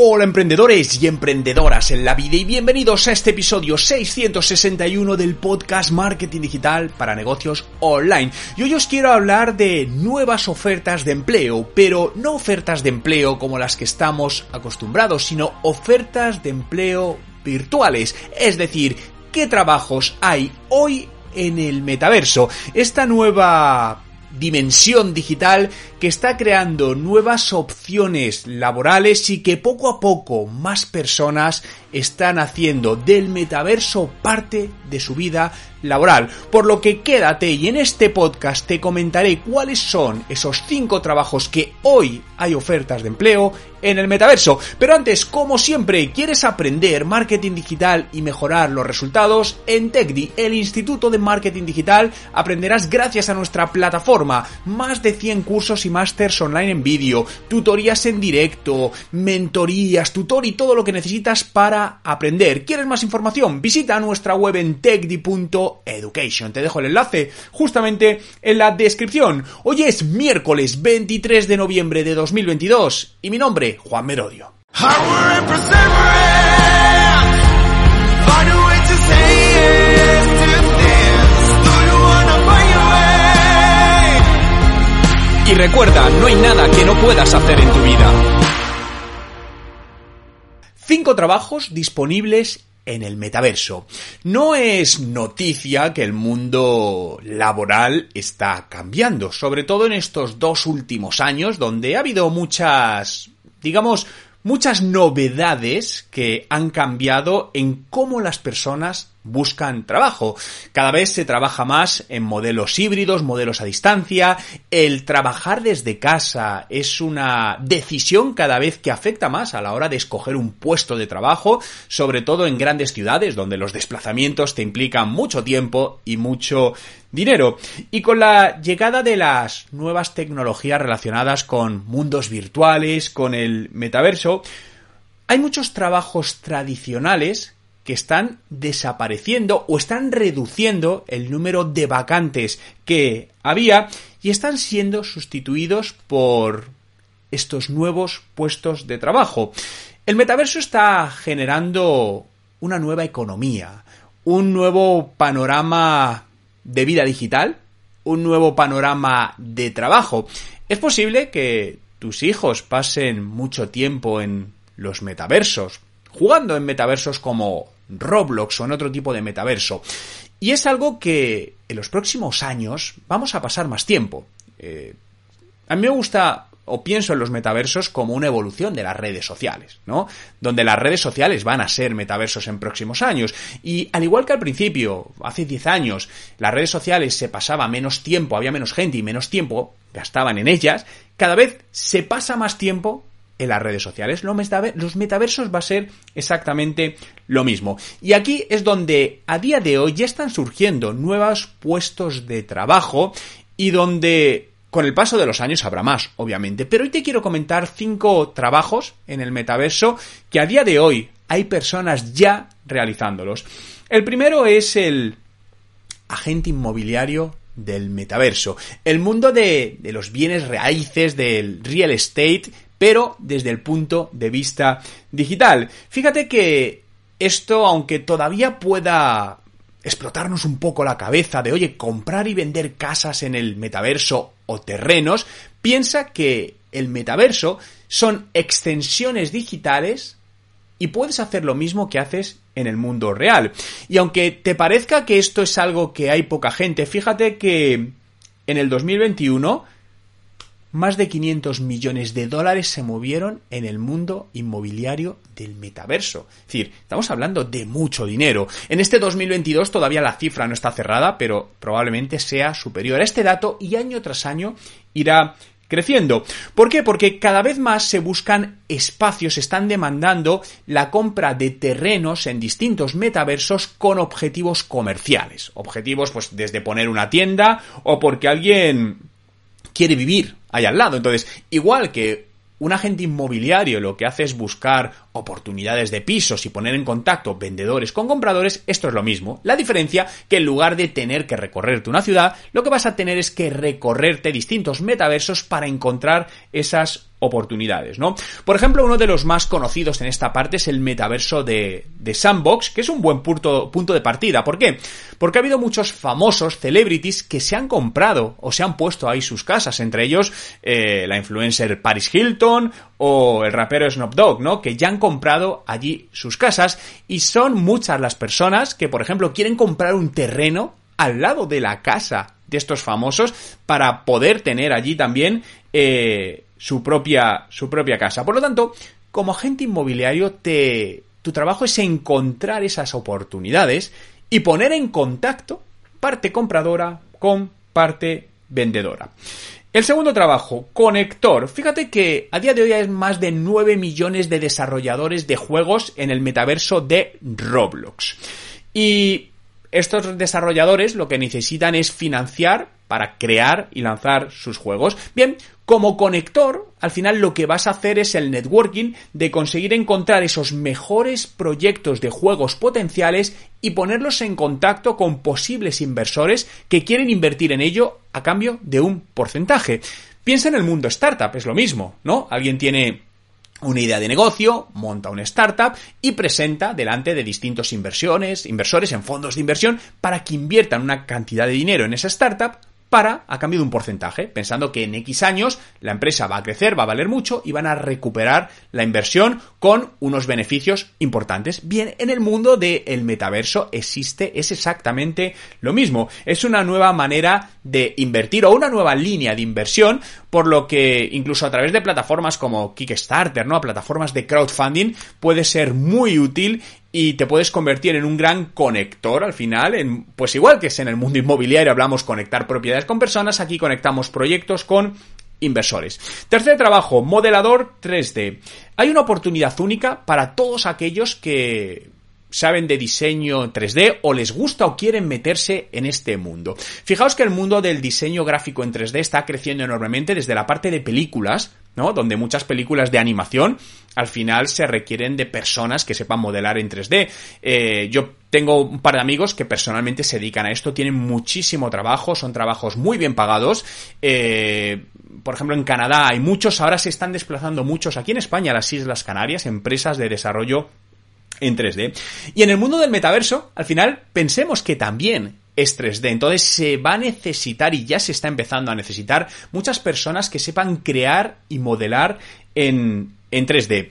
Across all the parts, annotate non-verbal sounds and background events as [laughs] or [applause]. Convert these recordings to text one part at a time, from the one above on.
Hola emprendedores y emprendedoras en la vida y bienvenidos a este episodio 661 del podcast Marketing Digital para negocios online. Y hoy os quiero hablar de nuevas ofertas de empleo, pero no ofertas de empleo como las que estamos acostumbrados, sino ofertas de empleo virtuales. Es decir, qué trabajos hay hoy en el metaverso. Esta nueva dimensión digital que está creando nuevas opciones laborales y que poco a poco más personas están haciendo del metaverso parte de su vida laboral. Por lo que quédate y en este podcast te comentaré cuáles son esos cinco trabajos que hoy hay ofertas de empleo en el metaverso. Pero antes, como siempre, ¿quieres aprender marketing digital y mejorar los resultados? En TechDi, el Instituto de Marketing Digital, aprenderás gracias a nuestra plataforma más de 100 cursos y másters online en vídeo, tutorías en directo, mentorías, tutor y todo lo que necesitas para aprender. ¿Quieres más información? Visita nuestra web en techdi.education. Te dejo el enlace justamente en la descripción. Hoy es miércoles 23 de noviembre de 2022 y mi nombre, Juan Merodio. Y recuerda, no hay nada que no puedas hacer en tu vida. Cinco trabajos disponibles en el metaverso. No es noticia que el mundo laboral está cambiando, sobre todo en estos dos últimos años donde ha habido muchas, digamos, muchas novedades que han cambiado en cómo las personas buscan trabajo. Cada vez se trabaja más en modelos híbridos, modelos a distancia. El trabajar desde casa es una decisión cada vez que afecta más a la hora de escoger un puesto de trabajo, sobre todo en grandes ciudades donde los desplazamientos te implican mucho tiempo y mucho dinero. Y con la llegada de las nuevas tecnologías relacionadas con mundos virtuales, con el metaverso, hay muchos trabajos tradicionales que están desapareciendo o están reduciendo el número de vacantes que había y están siendo sustituidos por estos nuevos puestos de trabajo. El metaverso está generando una nueva economía, un nuevo panorama de vida digital, un nuevo panorama de trabajo. Es posible que tus hijos pasen mucho tiempo en los metaversos, jugando en metaversos como Roblox o en otro tipo de metaverso. Y es algo que en los próximos años vamos a pasar más tiempo. Eh, a mí me gusta o pienso en los metaversos como una evolución de las redes sociales, ¿no? Donde las redes sociales van a ser metaversos en próximos años. Y al igual que al principio, hace 10 años, las redes sociales se pasaba menos tiempo, había menos gente y menos tiempo gastaban en ellas, cada vez se pasa más tiempo en las redes sociales. Los metaversos va a ser exactamente lo mismo. Y aquí es donde a día de hoy ya están surgiendo nuevos puestos de trabajo y donde con el paso de los años habrá más, obviamente. Pero hoy te quiero comentar cinco trabajos en el metaverso que a día de hoy hay personas ya realizándolos. El primero es el agente inmobiliario del metaverso. El mundo de, de los bienes raíces, del real estate, pero desde el punto de vista digital. Fíjate que esto, aunque todavía pueda explotarnos un poco la cabeza de, oye, comprar y vender casas en el metaverso o terrenos, piensa que el metaverso son extensiones digitales y puedes hacer lo mismo que haces en el mundo real. Y aunque te parezca que esto es algo que hay poca gente, fíjate que en el 2021 más de 500 millones de dólares se movieron en el mundo inmobiliario del metaverso. Es decir, estamos hablando de mucho dinero. En este 2022 todavía la cifra no está cerrada, pero probablemente sea superior a este dato y año tras año irá creciendo. ¿Por qué? Porque cada vez más se buscan espacios, están demandando la compra de terrenos en distintos metaversos con objetivos comerciales. Objetivos, pues, desde poner una tienda o porque alguien quiere vivir ahí al lado. Entonces, igual que un agente inmobiliario lo que hace es buscar oportunidades de pisos y poner en contacto vendedores con compradores, esto es lo mismo. La diferencia que en lugar de tener que recorrerte una ciudad, lo que vas a tener es que recorrerte distintos metaversos para encontrar esas oportunidades, ¿no? Por ejemplo, uno de los más conocidos en esta parte es el metaverso de, Sandbox, que es un buen punto, punto de partida. ¿Por qué? Porque ha habido muchos famosos celebrities que se han comprado o se han puesto ahí sus casas, entre ellos eh, la influencer Paris Hilton o el rapero Snoop Dogg, ¿no? Que ya han comprado allí sus casas y son muchas las personas que, por ejemplo, quieren comprar un terreno al lado de la casa de estos famosos para poder tener allí también eh, su propia, su propia casa. Por lo tanto, como agente inmobiliario, te, tu trabajo es encontrar esas oportunidades y poner en contacto parte compradora con parte vendedora. El segundo trabajo, conector. Fíjate que a día de hoy hay más de 9 millones de desarrolladores de juegos en el metaverso de Roblox. Y estos desarrolladores lo que necesitan es financiar para crear y lanzar sus juegos. Bien, como conector, al final lo que vas a hacer es el networking de conseguir encontrar esos mejores proyectos de juegos potenciales y ponerlos en contacto con posibles inversores que quieren invertir en ello a cambio de un porcentaje. Piensa en el mundo startup, es lo mismo, ¿no? Alguien tiene una idea de negocio, monta una startup y presenta delante de distintos inversiones, inversores en fondos de inversión para que inviertan una cantidad de dinero en esa startup para a cambio de un porcentaje, pensando que en X años la empresa va a crecer, va a valer mucho y van a recuperar la inversión con unos beneficios importantes. Bien, en el mundo del metaverso existe, es exactamente lo mismo. Es una nueva manera de invertir o una nueva línea de inversión, por lo que incluso a través de plataformas como Kickstarter, ¿no? Plataformas de crowdfunding puede ser muy útil y te puedes convertir en un gran conector al final, en, pues igual que es en el mundo inmobiliario hablamos conectar propiedades con personas, aquí conectamos proyectos con inversores. Tercer trabajo, modelador 3D. Hay una oportunidad única para todos aquellos que saben de diseño 3D o les gusta o quieren meterse en este mundo. Fijaos que el mundo del diseño gráfico en 3D está creciendo enormemente desde la parte de películas, ¿no? Donde muchas películas de animación al final se requieren de personas que sepan modelar en 3D. Eh, yo tengo un par de amigos que personalmente se dedican a esto, tienen muchísimo trabajo, son trabajos muy bien pagados. Eh, por ejemplo, en Canadá hay muchos, ahora se están desplazando muchos aquí en España, las Islas Canarias, empresas de desarrollo en 3D. Y en el mundo del metaverso, al final, pensemos que también es 3D. Entonces se va a necesitar y ya se está empezando a necesitar muchas personas que sepan crear y modelar en, en 3D.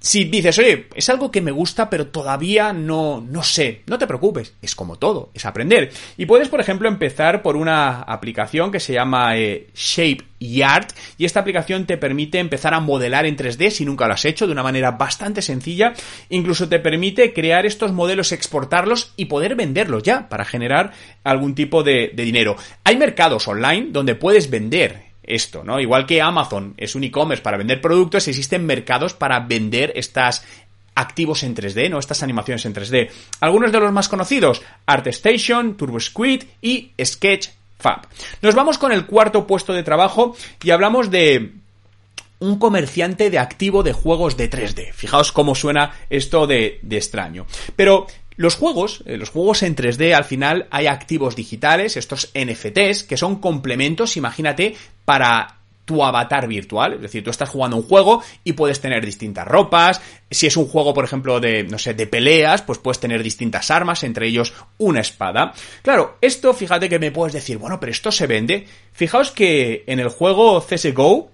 Si dices, oye, es algo que me gusta, pero todavía no, no sé, no te preocupes, es como todo, es aprender. Y puedes, por ejemplo, empezar por una aplicación que se llama eh, Shape Yard, y esta aplicación te permite empezar a modelar en 3D si nunca lo has hecho, de una manera bastante sencilla. Incluso te permite crear estos modelos, exportarlos y poder venderlos ya para generar algún tipo de dinero. Hay mercados online donde puedes vender esto, ¿no? Igual que Amazon es un e-commerce para vender productos, existen mercados para vender estas activos en 3D, ¿no? Estas animaciones en 3D. Algunos de los más conocidos, ArtStation, TurboSquid y Sketchfab. Nos vamos con el cuarto puesto de trabajo y hablamos de un comerciante de activo de juegos de 3D. Fijaos cómo suena esto de, de extraño. Pero los juegos, eh, los juegos en 3D, al final hay activos digitales, estos NFTs, que son complementos, imagínate, para tu avatar virtual, es decir, tú estás jugando un juego y puedes tener distintas ropas, si es un juego, por ejemplo, de, no sé, de peleas, pues puedes tener distintas armas, entre ellos una espada. Claro, esto, fíjate que me puedes decir, bueno, pero esto se vende. Fijaos que en el juego CSGO,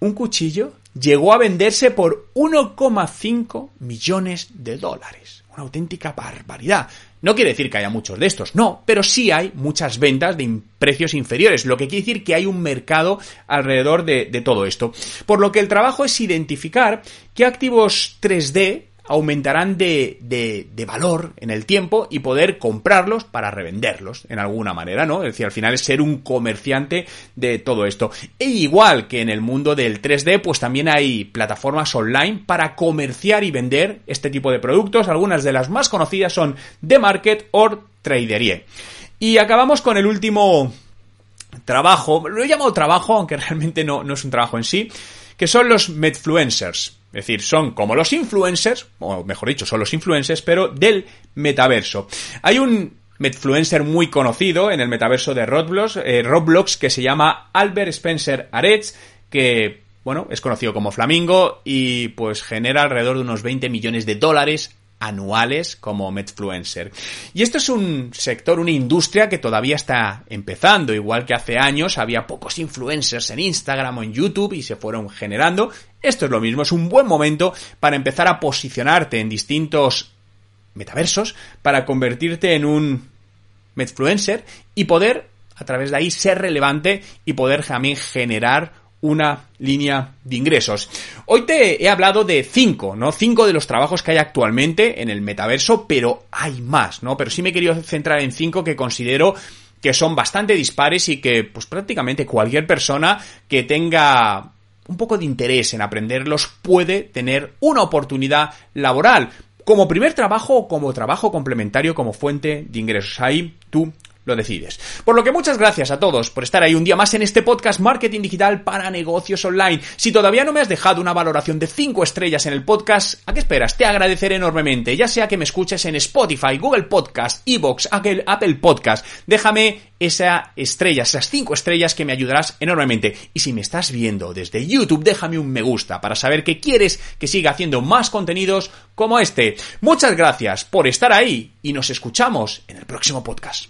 un cuchillo llegó a venderse por 1,5 millones de dólares una auténtica barbaridad. No quiere decir que haya muchos de estos, no, pero sí hay muchas ventas de precios inferiores, lo que quiere decir que hay un mercado alrededor de, todo esto. Por lo que el trabajo es identificar qué activos 3D aumentarán de, de, de, valor en el tiempo y poder comprarlos para revenderlos en alguna manera, ¿no? Es decir, al final es ser un comerciante de todo esto. E igual que en el mundo del 3D, pues también hay plataformas online para comerciar y vender este tipo de productos. Algunas de las más conocidas son The Market o Traderie. Y acabamos con el último trabajo, lo he llamado trabajo, aunque [laughs] realmente no, no es un trabajo en sí, que son los Medfluencers. Es decir, son como los influencers, o mejor dicho, son los influencers, pero del metaverso. Hay un Medfluencer muy conocido en el metaverso de Roblox, eh, Roblox que se llama Albert Spencer Aretz, que bueno, es conocido como Flamingo y pues genera alrededor de unos 20 millones de dólares anuales como Medfluencer. Y esto es un sector, una industria que todavía está empezando, igual que hace años había pocos influencers en Instagram o en YouTube y se fueron generando. Esto es lo mismo, es un buen momento para empezar a posicionarte en distintos metaversos para convertirte en un Medfluencer y poder a través de ahí ser relevante y poder también generar una línea de ingresos. Hoy te he hablado de cinco, ¿no? Cinco de los trabajos que hay actualmente en el metaverso, pero hay más, ¿no? Pero sí me he querido centrar en cinco que considero que son bastante dispares y que, pues prácticamente cualquier persona que tenga un poco de interés en aprenderlos puede tener una oportunidad laboral como primer trabajo o como trabajo complementario como fuente de ingresos. Ahí tú lo decides. Por lo que muchas gracias a todos por estar ahí un día más en este podcast Marketing Digital para Negocios Online. Si todavía no me has dejado una valoración de 5 estrellas en el podcast, ¿a qué esperas? Te agradeceré enormemente, ya sea que me escuches en Spotify, Google Podcast, Evox, Apple Podcast. Déjame esa estrella, esas 5 estrellas que me ayudarás enormemente. Y si me estás viendo desde YouTube, déjame un me gusta para saber que quieres que siga haciendo más contenidos como este. Muchas gracias por estar ahí y nos escuchamos en el próximo podcast.